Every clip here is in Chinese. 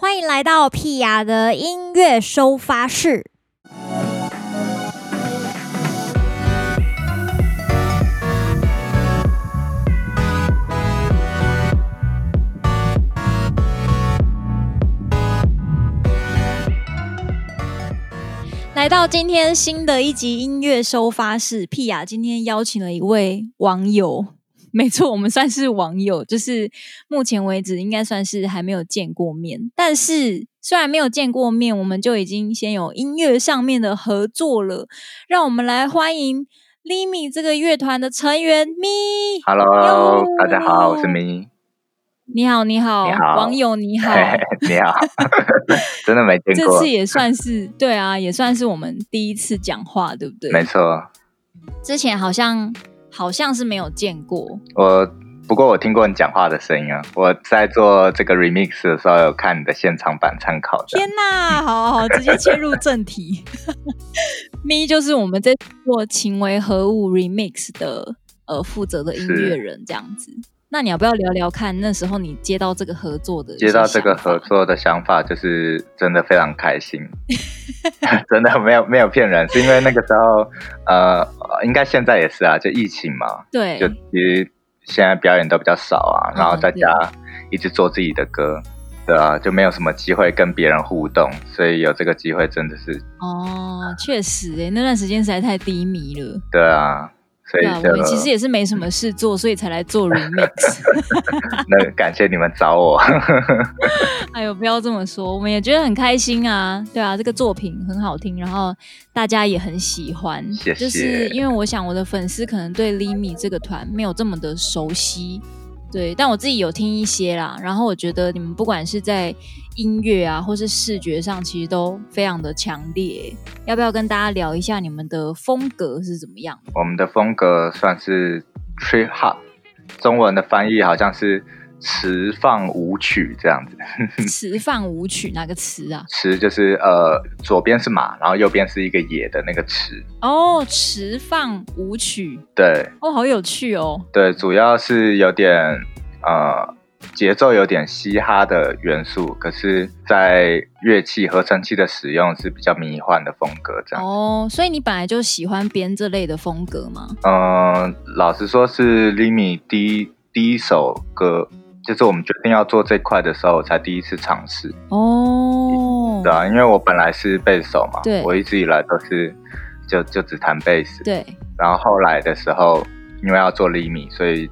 欢迎来到屁雅的音乐收发室。来到今天新的一集音乐收发室，屁雅今天邀请了一位网友。没错，我们算是网友，就是目前为止应该算是还没有见过面。但是虽然没有见过面，我们就已经先有音乐上面的合作了。让我们来欢迎 Limi 这个乐团的成员咪。Hello，大家好，我是咪。你好，你好，你好，网友你好，你好，真的没见过。这次也算是对啊，也算是我们第一次讲话，对不对？没错。之前好像。好像是没有见过我，不过我听过你讲话的声音啊。我在做这个 remix 的时候，有看你的现场版参考。天哪，好好好，直接切入正题。咪就是我们在做《情为何物》remix 的呃负责的音乐人，这样子。那你要不要聊聊看？那时候你接到这个合作的，接到这个合作的想法，就是真的非常开心，真的没有没有骗人，是因为那个时候，呃，应该现在也是啊，就疫情嘛，对，就其实现在表演都比较少啊，然后在家一直做自己的歌，对啊，就没有什么机会跟别人互动，所以有这个机会真的是，哦，确实诶，那段时间实在太低迷了，对啊。所以对啊，我其实也是没什么事做，所以才来做 remix。那感谢你们找我。哎呦，不要这么说，我们也觉得很开心啊。对啊，这个作品很好听，然后大家也很喜欢。谢谢。就是因为我想我的粉丝可能对 Limi 这个团没有这么的熟悉。对，但我自己有听一些啦，然后我觉得你们不管是在音乐啊，或是视觉上，其实都非常的强烈。要不要跟大家聊一下你们的风格是怎么样？我们的风格算是 Trip Hop，中文的翻译好像是。词放舞曲这样子，词放舞曲哪个词啊？词就是呃，左边是马，然后右边是一个野的那个词。哦，词放舞曲，对，哦，好有趣哦。对，主要是有点呃，节奏有点嘻哈的元素，可是，在乐器合成器的使用是比较迷幻的风格这样。哦，所以你本来就喜欢编这类的风格吗？嗯、呃，老实说是 Limi 第一第一首歌。就是我们决定要做这块的时候，我才第一次尝试哦。对啊，因为我本来是贝斯手嘛，对，我一直以来都是就就只弹贝斯。对。然后后来的时候，因为要做 Limi，所以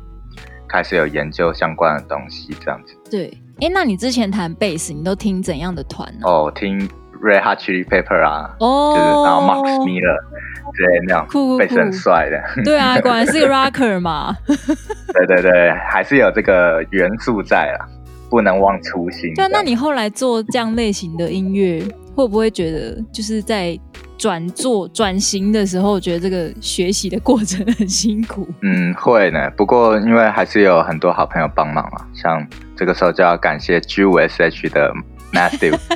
开始有研究相关的东西，这样子。对。哎，那你之前弹贝斯，你都听怎样的团呢？哦，听 Red Hot Chili Pepper 啊，哦，就是然后 Max Miller 之类那种，酷酷酷，很帅的。对啊，果然是个 Rocker 嘛。对对对，还是有这个元素在啊，不能忘初心。对，那你后来做这样类型的音乐，会不会觉得就是在转做转型的时候，觉得这个学习的过程很辛苦？嗯，会呢。不过因为还是有很多好朋友帮忙嘛，像这个时候就要感谢 G5SH 的 Matthew。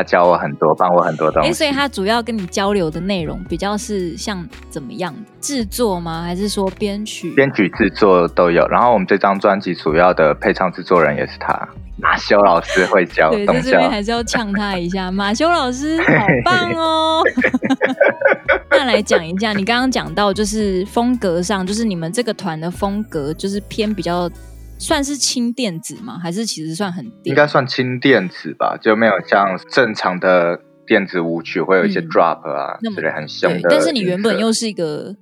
他教我很多，帮我很多东西。哎，所以他主要跟你交流的内容比较是像怎么样的制作吗？还是说编曲？编曲制作都有。然后我们这张专辑主要的配唱制作人也是他，马修老师会教。对，在这边还是要呛他一下，马修老师好棒哦。那来讲一下，你刚刚讲到就是风格上，就是你们这个团的风格就是偏比较。算是轻电子吗？还是其实算很电？应该算轻电子吧，就没有像正常的电子舞曲会有一些 drop 啊，之、嗯、类很凶的。但是你原本又是一个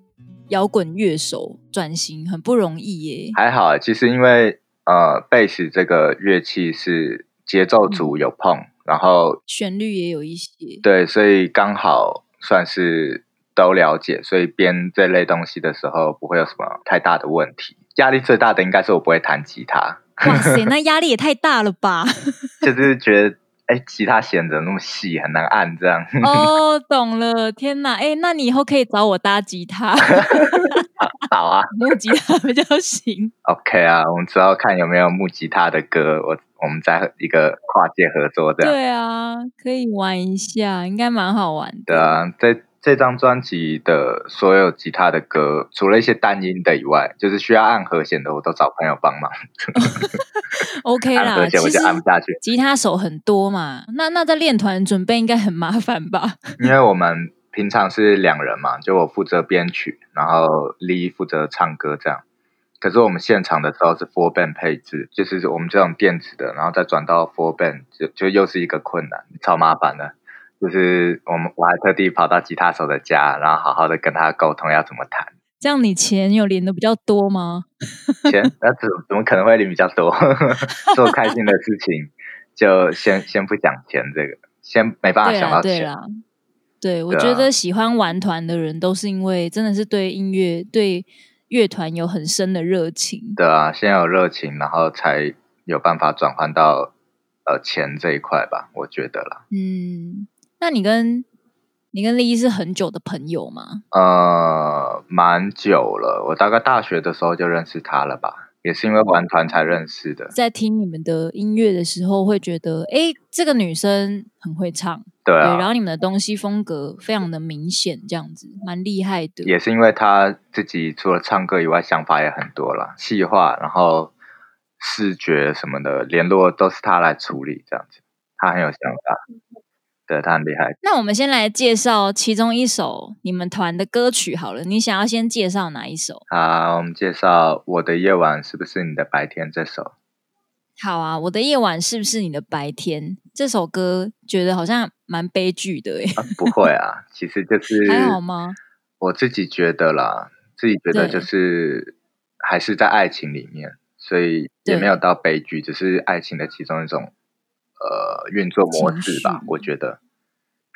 摇滚乐手，转型很不容易耶。还好，其实因为呃，贝斯这个乐器是节奏组有碰，嗯、然后旋律也有一些，对，所以刚好算是都了解，所以编这类东西的时候不会有什么太大的问题。压力最大的应该是我不会弹吉他。哇塞，那压力也太大了吧！就是觉得，哎、欸，吉他弦怎么那么细，很难按这样。哦，懂了，天哪！哎、欸，那你以后可以找我搭吉他。好啊，木吉他比较行。OK 啊，我们之后看有没有木吉他的歌，我我们再一个跨界合作这样。对啊，可以玩一下，应该蛮好玩的。对啊，在这张专辑的所有吉他的歌，除了一些单音的以外，就是需要按和弦的，我都找朋友帮忙。OK 啦，和弦我就按不下去。吉他手很多嘛，那那在练团准备应该很麻烦吧？因为我们平常是两人嘛，就我负责编曲，然后 Lee 负责唱歌这样。可是我们现场的时候是 full band 配置，就是我们这种电子的，然后再转到 full band，就就又是一个困难，超麻烦的。就是我们我还特地跑到吉他手的家，然后好好的跟他沟通要怎么弹。这样你钱有领的比较多吗？钱那怎怎么可能会领比较多？做开心的事情就先先不讲钱，这个先没办法想到钱。对啦，对，我觉得喜欢玩团的人都是因为真的是对音乐对乐团有很深的热情。对啊，先有热情，然后才有办法转换到呃钱这一块吧，我觉得啦。嗯。那你跟你跟丽是很久的朋友吗？呃，蛮久了，我大概大学的时候就认识他了吧，也是因为玩团才认识的。在听你们的音乐的时候，会觉得，哎，这个女生很会唱，对啊，对，然后你们的东西风格非常的明显，这样子蛮厉害的。也是因为他自己除了唱歌以外，想法也很多了，细化，然后视觉什么的联络都是他来处理，这样子，他很有想法。对，他很厉害。那我们先来介绍其中一首你们团的歌曲好了。你想要先介绍哪一首？好，我们介绍《我的夜晚是不是你的白天》这首。好啊，《我的夜晚是不是你的白天》这首歌，觉得好像蛮悲剧的诶、啊。不会啊，其实就是还好吗？我自己觉得啦，自己觉得就是还是在爱情里面，所以也没有到悲剧，只是爱情的其中一种。呃，运作模式吧，我觉得。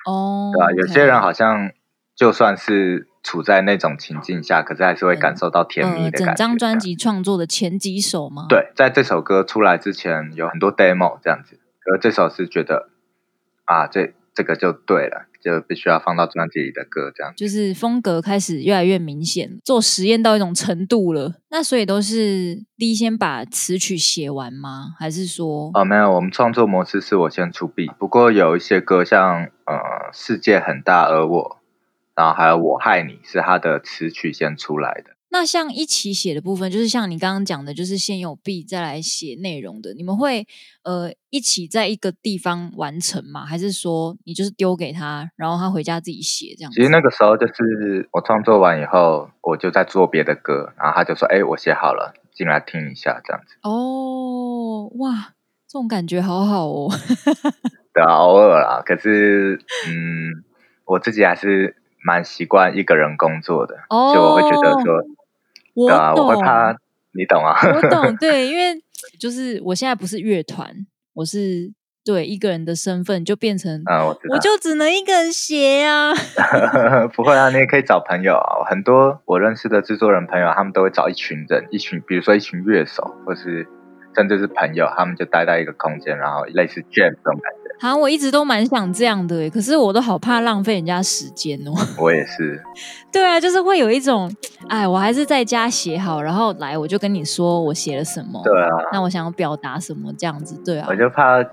哦，对啊.有些人好像就算是处在那种情境下，可是还是会感受到甜蜜的感觉。嗯呃、整张专辑创作的前几首吗？对，在这首歌出来之前有很多 demo 这样子，而这首是觉得啊，这这个就对了。就必须要放到专辑里的歌，这样就是风格开始越来越明显，做实验到一种程度了。那所以都是第一先把词曲写完吗？还是说？哦，没有，我们创作模式是我先出 beat。不过有一些歌像呃世界很大而我，然后还有我害你是他的词曲先出来的。那像一起写的部分，就是像你刚刚讲的，就是先有 beat 再来写内容的。你们会呃一起在一个地方完成吗？还是说你就是丢给他，然后他回家自己写这样子？其实那个时候就是我创作完以后，我就在做别的歌，然后他就说：“哎，我写好了，进来听一下。”这样子。哦，哇，这种感觉好好哦。对啊，偶尔啦。可是，嗯，我自己还是蛮习惯一个人工作的，哦，就我会觉得说。我懂，啊、我会怕你懂啊？我懂，对，因为就是我现在不是乐团，我是对一个人的身份就变成，我就只能一个人写啊。不会啊，你也可以找朋友啊。很多我认识的制作人朋友，他们都会找一群人，一群，比如说一群乐手，或是甚至是朋友，他们就待在一个空间，然后类似 jam 这种感觉。好像我一直都蛮想这样的，可是我都好怕浪费人家时间哦。我也是。对啊，就是会有一种，哎，我还是在家写好，然后来我就跟你说我写了什么。对啊。那我想要表达什么这样子，对啊。我就怕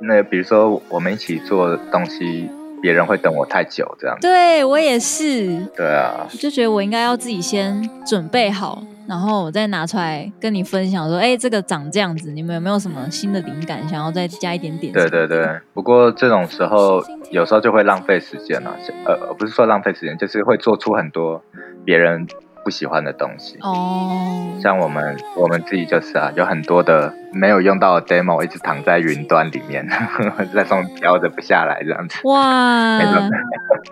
那比如说我们一起做东西，别人会等我太久这样子。对，我也是。对啊。就觉得我应该要自己先准备好。然后我再拿出来跟你分享，说：“哎，这个长这样子，你们有没有什么新的灵感，想要再加一点点？”对对对。不过这种时候有时候就会浪费时间了，呃，不是说浪费时间，就是会做出很多别人不喜欢的东西。哦。像我们我们自己就是啊，有很多的没有用到的 demo 一直躺在云端里面，在上飘着不下来这样子。哇。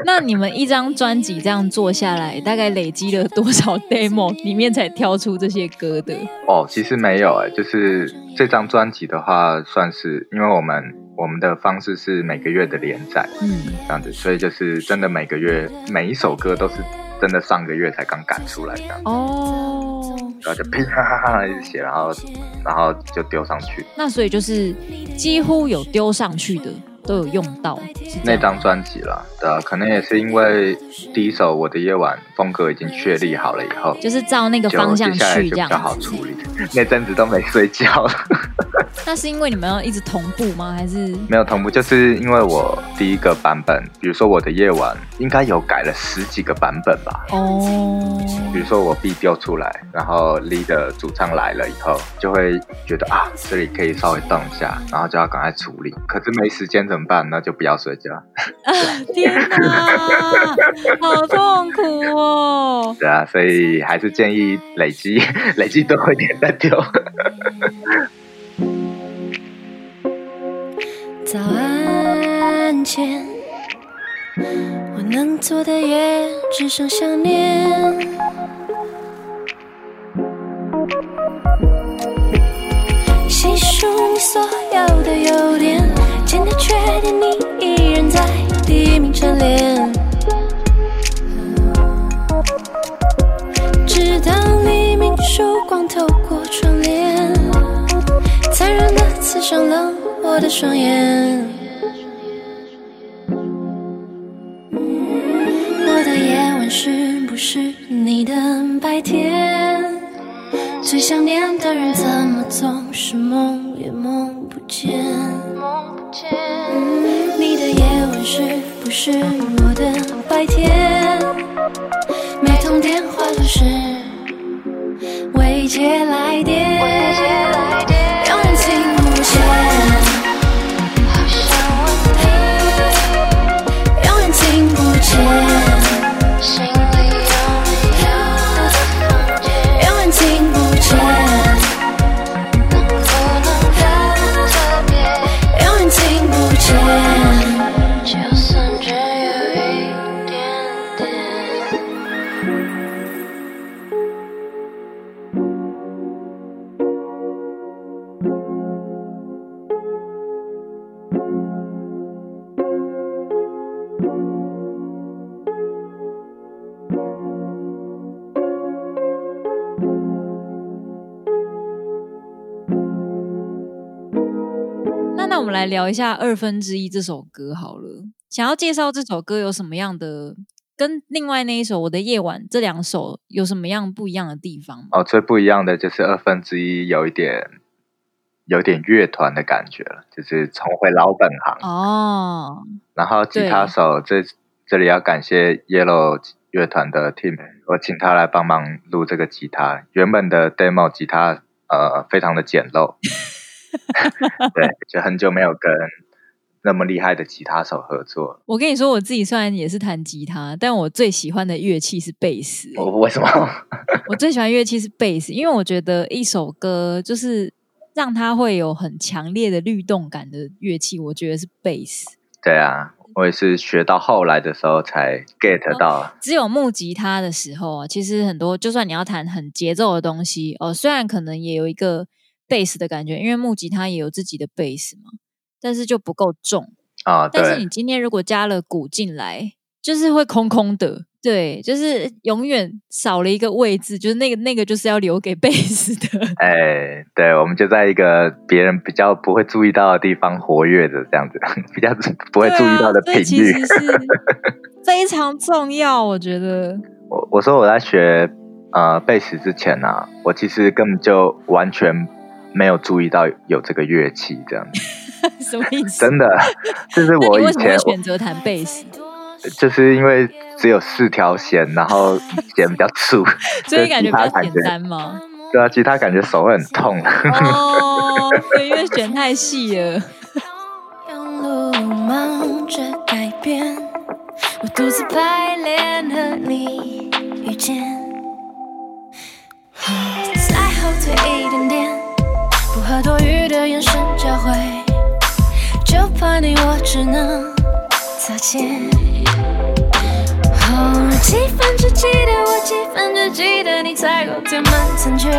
那你们一张专辑这样做下来，大概累积了多少 demo 里面才挑出这些歌的？哦，其实没有哎、欸，就是这张专辑的话，算是因为我们我们的方式是每个月的连载，嗯，这样子，所以就是真的每个月每一首歌都是真的上个月才刚赶出来这样。哦，然后就噼啪啪啪一直写，然后然后就丢上去。那所以就是几乎有丢上去的。都有用到那张专辑了，对啊，可能也是因为第一首《我的夜晚》风格已经确立好了以后，就是照那个方向去，这样比较好处理。那阵子都没睡觉了，那是因为你们要一直同步吗？还是没有同步？就是因为我第一个版本，比如说我的夜晚，应该有改了十几个版本吧。哦。比如说我 B 丢出来，然后 Lead 的主唱来了以后，就会觉得啊，这里可以稍微动一下，然后就要赶快处理。可是没时间怎么办？那就不要睡觉。啊，天哪，好痛苦哦。对啊，所以还是建议累积累积多一点再丢。早安前，我能做的也只剩想念。细数你所第一名蝉联。直到黎明曙光透过窗帘，残忍的刺伤了。我的双眼，我的夜晚是不是你的白天？最想念的人怎么总是梦也梦不见？是不是我的白天？每通电话都是未接来电。那那我们来聊一下二分之一这首歌好了。想要介绍这首歌有什么样的，跟另外那一首《我的夜晚》这两首有什么样不一样的地方？哦，最不一样的就是二分之一有一点，有点乐团的感觉了，就是重回老本行哦。然后吉他手这这里要感谢 Yellow 乐团的 team，我请他来帮忙录这个吉他。原本的 demo 吉他呃非常的简陋。对，就很久没有跟那么厉害的吉他手合作。我跟你说，我自己虽然也是弹吉他，但我最喜欢的乐器是贝斯。我为什么？我最喜欢乐器是贝斯，因为我觉得一首歌就是让它会有很强烈的律动感的乐器，我觉得是贝斯。对啊，我也是学到后来的时候才 get 到。哦，只有木吉他的时候啊，其实很多，就算你要弹很节奏的东西哦，虽然可能也有一个。贝斯的感觉，因为木吉他也有自己的贝斯嘛，但是就不够重啊。但是你今天如果加了鼓进来，就是会空空的，对，就是永远少了一个位置，就是那个那个就是要留给贝斯的。哎，对，我们就在一个别人比较不会注意到的地方活跃的这样子，比较不会注意到的频率，啊、其实是 非常重要。我觉得，我我说我在学呃贝斯之前呢、啊，我其实根本就完全。没有注意到有这个乐器，这样子什么意思？真的，就是我以前选择弹贝斯，就是因为只有四条弦，然后 弦比较粗，所以感觉比较简单吗？对啊，吉他感觉手会很痛。哦，对，因为弦太细了。用路忙着改变，我独自排练和你遇见，再后退一点点。不和多余的眼神交汇，就怕你我只能擦肩。哦，几分之几的我，几分之几的你，才够填满残缺。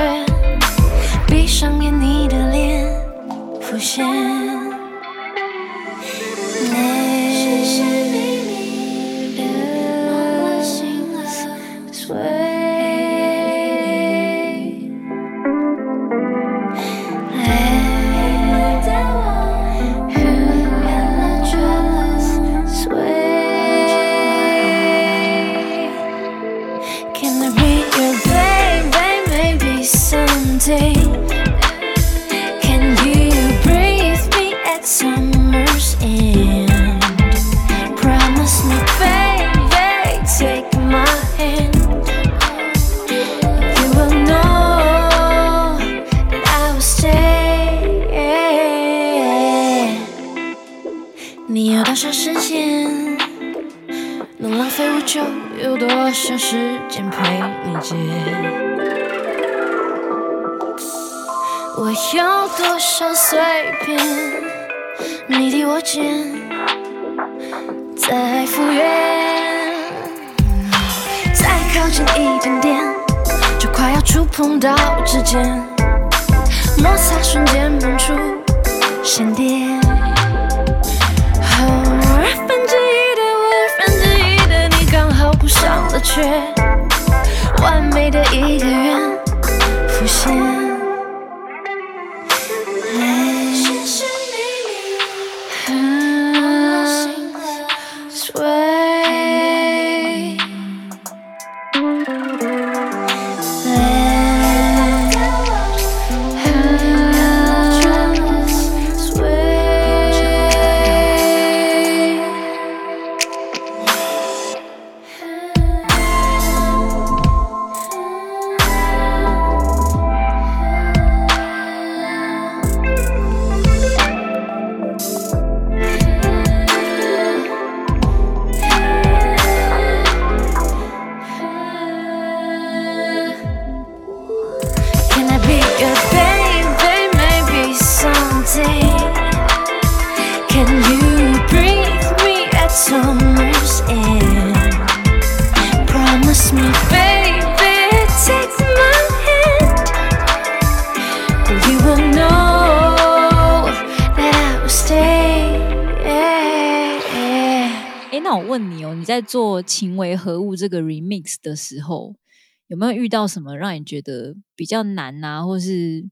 闭上眼，你的脸浮现。触碰到指尖摩擦瞬间蹦出闪电哦二分之一的我二分之一的你刚好补上了缺完美的一个圆浮现。做《情为何物》这个 remix 的时候，有没有遇到什么让你觉得比较难啊，或是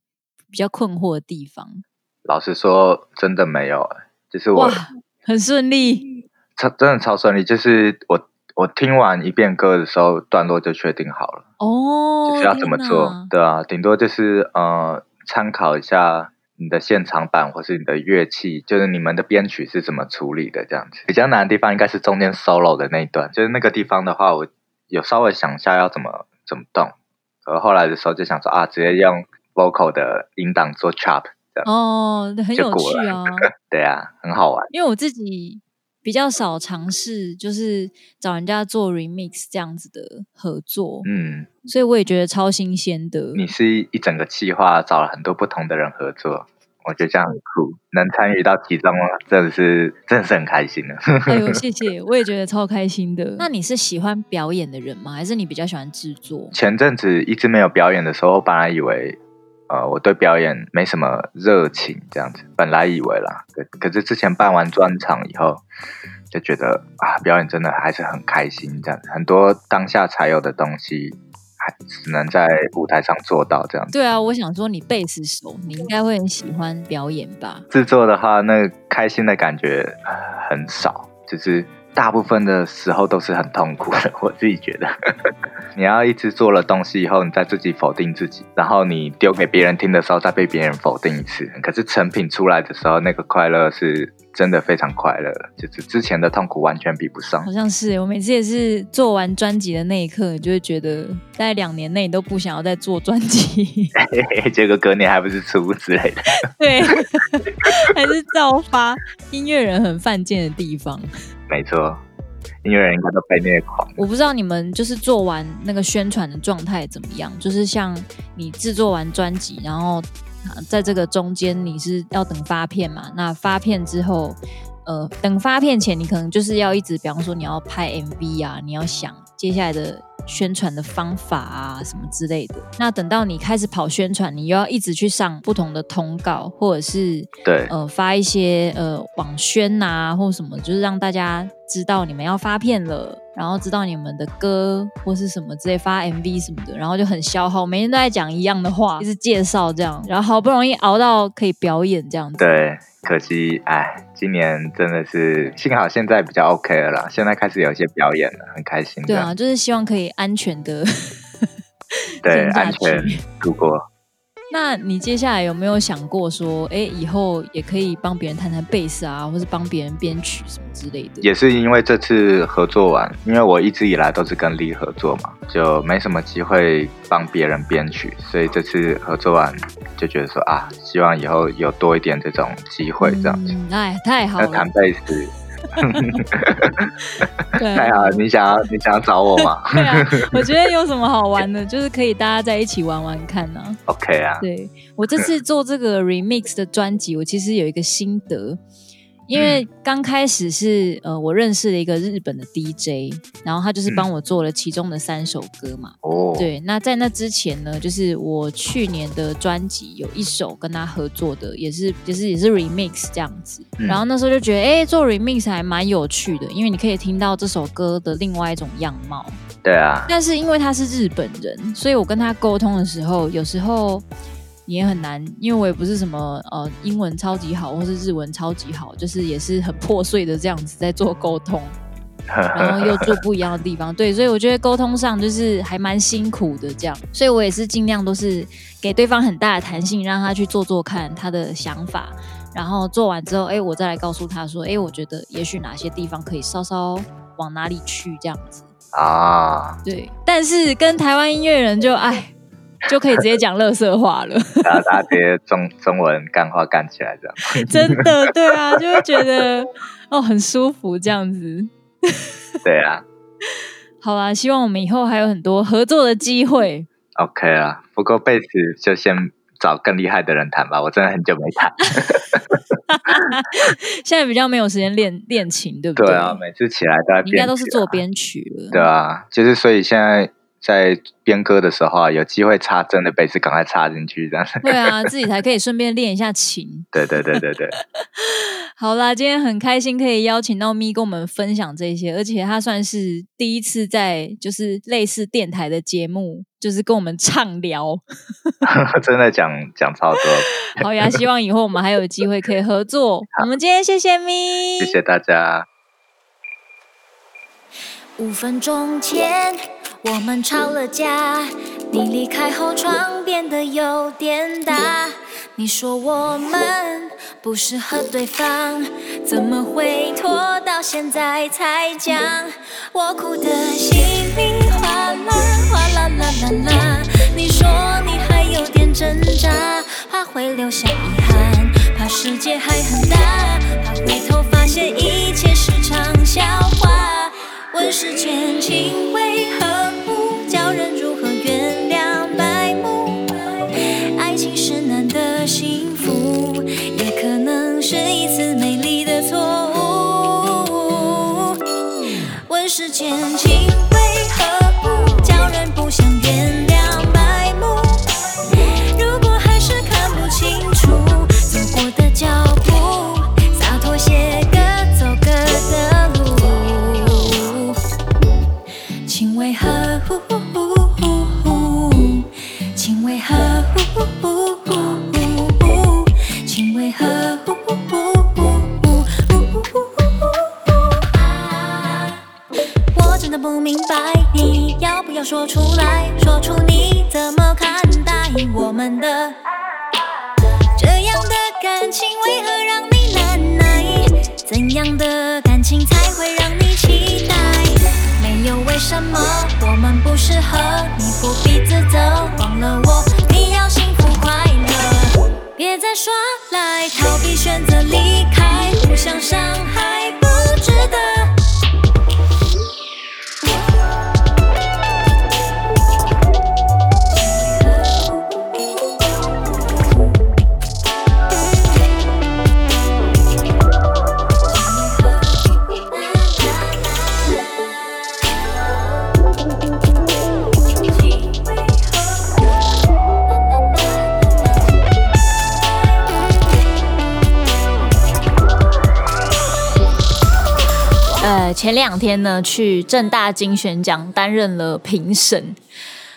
比较困惑的地方？老实说，真的没有，就是我很顺利，超真的超顺利。就是我我听完一遍歌的时候，段落就确定好了哦，就是要怎么做，对啊，顶多就是呃参考一下。你的现场版或是你的乐器，就是你们的编曲是怎么处理的？这样子比较难的地方应该是中间 solo 的那一段，就是那个地方的话，我有稍微想一下要怎么怎么动，而后来的时候就想说啊，直接用 vocal 的音档做 chop，这样哦，很有趣啊，对啊，很好玩，因为我自己。比较少尝试，就是找人家做 remix 这样子的合作，嗯，所以我也觉得超新鲜的。你是一整个计划，找了很多不同的人合作，我觉得这样很酷，能参与到其中，真的是真的是很开心的。哎呦，谢谢，我也觉得超开心的。那你是喜欢表演的人吗？还是你比较喜欢制作？前阵子一直没有表演的时候，我本来以为。呃，我对表演没什么热情，这样子，本来以为啦，可可是之前办完专场以后，就觉得啊，表演真的还是很开心，这样很多当下才有的东西，还只能在舞台上做到这样子。对啊，我想说你贝斯手，你应该会很喜欢表演吧？制作的话，那开心的感觉很少，就是。大部分的时候都是很痛苦的，我自己觉得。你要一直做了东西以后，你再自己否定自己，然后你丢给别人听的时候，再被别人否定一次。可是成品出来的时候，那个快乐是真的非常快乐，就是之前的痛苦完全比不上。好像是，我每次也是做完专辑的那一刻，你就会觉得在两年内都不想要再做专辑。结果隔年还不是出之类的。对，还是造发。音乐人很犯贱的地方。没错，音乐人应该都被虐狂。我不知道你们就是做完那个宣传的状态怎么样？就是像你制作完专辑，然后在这个中间你是要等发片嘛？那发片之后，呃，等发片前你可能就是要一直，比方说你要拍 MV 啊，你要想接下来的。宣传的方法啊，什么之类的。那等到你开始跑宣传，你又要一直去上不同的通告，或者是对呃发一些呃网宣啊，或什么，就是让大家知道你们要发片了，然后知道你们的歌或是什么之类发 MV 什么的，然后就很消耗，每天都在讲一样的话，一直介绍这样，然后好不容易熬到可以表演这样子。对。可惜，哎，今年真的是幸好现在比较 OK 了啦，现在开始有一些表演了，很开心。对啊，就是希望可以安全的，对，安全度过。那你接下来有没有想过说，哎，以后也可以帮别人弹弹贝斯啊，或是帮别人编曲什么之类的？也是因为这次合作完，因为我一直以来都是跟 Lee 合作嘛，就没什么机会帮别人编曲，所以这次合作完就觉得说啊，希望以后有多一点这种机会这样子。嗯，哎，太好了。那弹贝斯。对，太好了，你想要你想要找我吗？对啊，我觉得有什么好玩的，就是可以大家在一起玩玩看呢、啊。OK 啊，对，我这次做这个 remix 的专辑，我其实有一个心得。因为刚开始是呃，我认识了一个日本的 DJ，然后他就是帮我做了其中的三首歌嘛。哦、嗯，对，那在那之前呢，就是我去年的专辑有一首跟他合作的，也是就是也是 remix 这样子。嗯、然后那时候就觉得，哎，做 remix 还蛮有趣的，因为你可以听到这首歌的另外一种样貌。对啊。但是因为他是日本人，所以我跟他沟通的时候，有时候。也很难，因为我也不是什么呃英文超级好，或是日文超级好，就是也是很破碎的这样子在做沟通，然后又做不一样的地方，对，所以我觉得沟通上就是还蛮辛苦的这样，所以我也是尽量都是给对方很大的弹性，让他去做做看他的想法，然后做完之后，哎，我再来告诉他说，哎，我觉得也许哪些地方可以稍稍往哪里去这样子。啊，对，但是跟台湾音乐人就哎。就可以直接讲乐色话了，然 后大家直接中中文干话干起来这样，真的对啊，就会觉得哦很舒服这样子，对啊，好啦，希望我们以后还有很多合作的机会。OK 啊，不过贝斯就先找更厉害的人弹吧，我真的很久没弹，现在比较没有时间练练琴，对不对？对啊，每次起来都在编曲啊，应该都是做编曲了，对啊，就是所以现在。在编歌的时候啊，有机会插真的贝斯，赶快插进去，这样。对啊，自己才可以顺便练一下琴。对对对对对。好啦，今天很开心可以邀请到咪跟我们分享这些，而且他算是第一次在就是类似电台的节目，就是跟我们畅聊。真的讲讲超多。好呀，希望以后我们还有机会可以合作。我们今天谢谢咪，谢谢大家。五分钟前。我们吵了架，你离开后窗变得有点大。你说我们不适合对方，怎么会拖到现在才讲？我哭得稀里哗啦，哗啦啦啦啦。你说你还有点挣扎，怕会留下遗憾，怕世界还很大，怕回头发现一切是场笑话。问世间情为何？前两天呢，去正大金选奖担任了评审，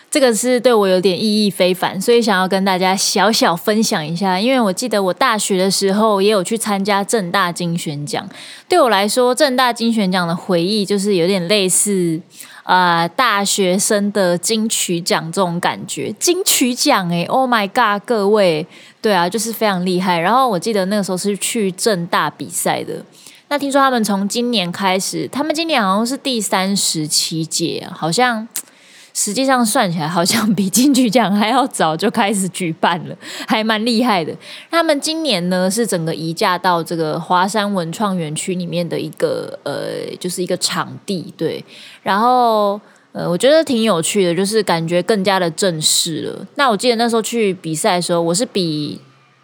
这个是对我有点意义非凡，所以想要跟大家小小分享一下。因为我记得我大学的时候也有去参加正大金选奖，对我来说，正大金选奖的回忆就是有点类似啊、大学生的金曲奖这种感觉。金曲奖诶，Oh my God，各位，对啊，就是非常厉害。然后我记得那个时候是去正大比赛的。那听说他们从今年开始，他们今年好像是第三十七届，好像。实际上算起来，好像比金曲奖还要早就开始举办了，还蛮厉害的。他们今年呢是整个移驾到这个华山文创园区里面的一个呃，就是一个场地，对。然后呃，我觉得挺有趣的，就是感觉更加的正式了。那我记得那时候去比赛的时候，我是比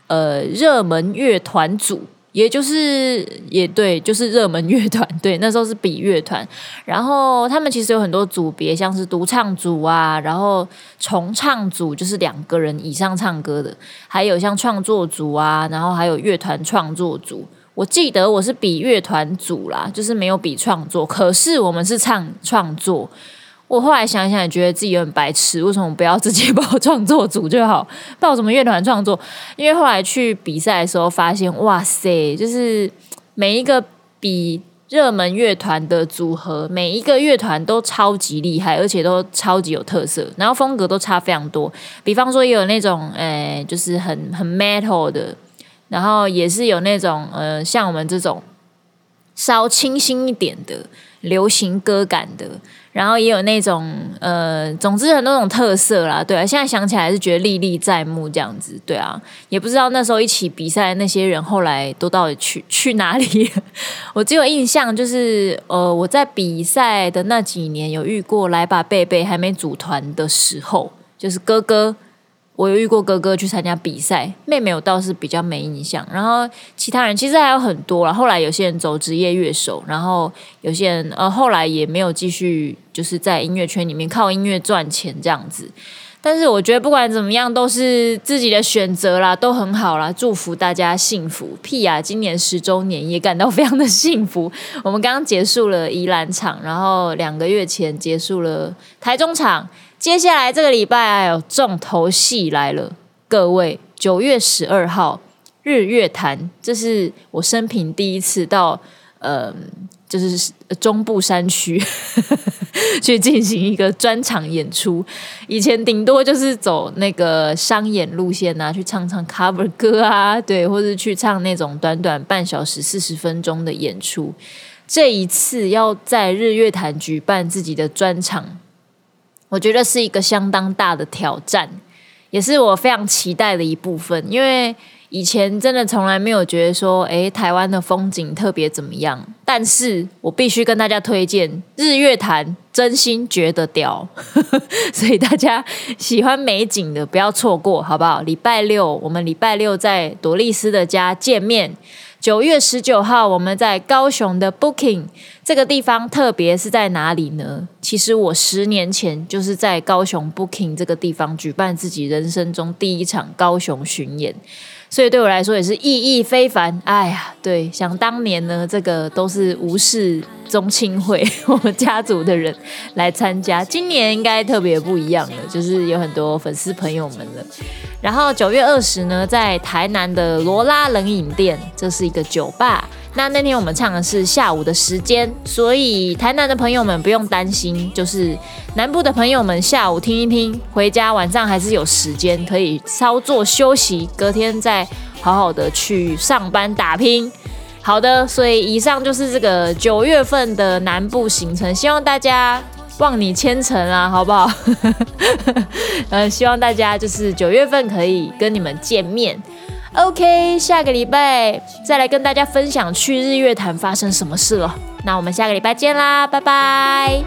呃热门乐团组。也就是也对，就是热门乐团，对，那时候是比乐团，然后他们其实有很多组别，像是独唱组啊，然后重唱组就是两个人以上唱歌的，还有像创作组啊，然后还有乐团创作组。我记得我是比乐团组啦，就是没有比创作，可是我们是唱创作。我后来想想，也觉得自己有点白痴。为什么不要直接报创作组就好？报什么乐团创作？因为后来去比赛的时候发现，哇塞，就是每一个比热门乐团的组合，每一个乐团都超级厉害，而且都超级有特色，然后风格都差非常多。比方说，也有那种，诶，就是很很 metal 的，然后也是有那种，呃，像我们这种稍清新一点的流行歌感的。然后也有那种呃，总之很多种特色啦，对啊。现在想起来是觉得历历在目这样子，对啊。也不知道那时候一起比赛的那些人后来都到底去 去哪里。我只有印象就是，呃，我在比赛的那几年有遇过来吧贝贝还没组团的时候，就是哥哥。我有遇过哥哥去参加比赛，妹妹我倒是比较没印象。然后其他人其实还有很多了。后来有些人走职业乐手，然后有些人呃后来也没有继续就是在音乐圈里面靠音乐赚钱这样子。但是我觉得不管怎么样都是自己的选择啦，都很好啦。祝福大家幸福。屁呀，今年十周年也感到非常的幸福。我们刚刚结束了宜兰场，然后两个月前结束了台中场。接下来这个礼拜还有重头戏来了，各位，九月十二号日月潭，这是我生平第一次到，呃，就是中部山区 去进行一个专场演出。以前顶多就是走那个商演路线啊，去唱唱 cover 歌啊，对，或者去唱那种短短半小时、四十分钟的演出。这一次要在日月潭举办自己的专场。我觉得是一个相当大的挑战，也是我非常期待的一部分。因为以前真的从来没有觉得说，诶，台湾的风景特别怎么样。但是我必须跟大家推荐日月潭，真心觉得屌。所以大家喜欢美景的不要错过，好不好？礼拜六我们礼拜六在朵丽丝的家见面。九月十九号，我们在高雄的 Booking 这个地方，特别是在哪里呢？其实我十年前就是在高雄 Booking 这个地方举办自己人生中第一场高雄巡演。所以对我来说也是意义非凡。哎呀，对，想当年呢，这个都是无视宗亲会 我们家族的人来参加。今年应该特别不一样了，就是有很多粉丝朋友们了。然后九月二十呢，在台南的罗拉冷饮店，这是一个酒吧。那那天我们唱的是下午的时间，所以台南的朋友们不用担心，就是南部的朋友们下午听一听，回家晚上还是有时间可以稍作休息，隔天再好好的去上班打拼。好的，所以以上就是这个九月份的南部行程，希望大家望你千层啊，好不好？呃，希望大家就是九月份可以跟你们见面。OK，下个礼拜再来跟大家分享去日月潭发生什么事了。那我们下个礼拜见啦，拜拜。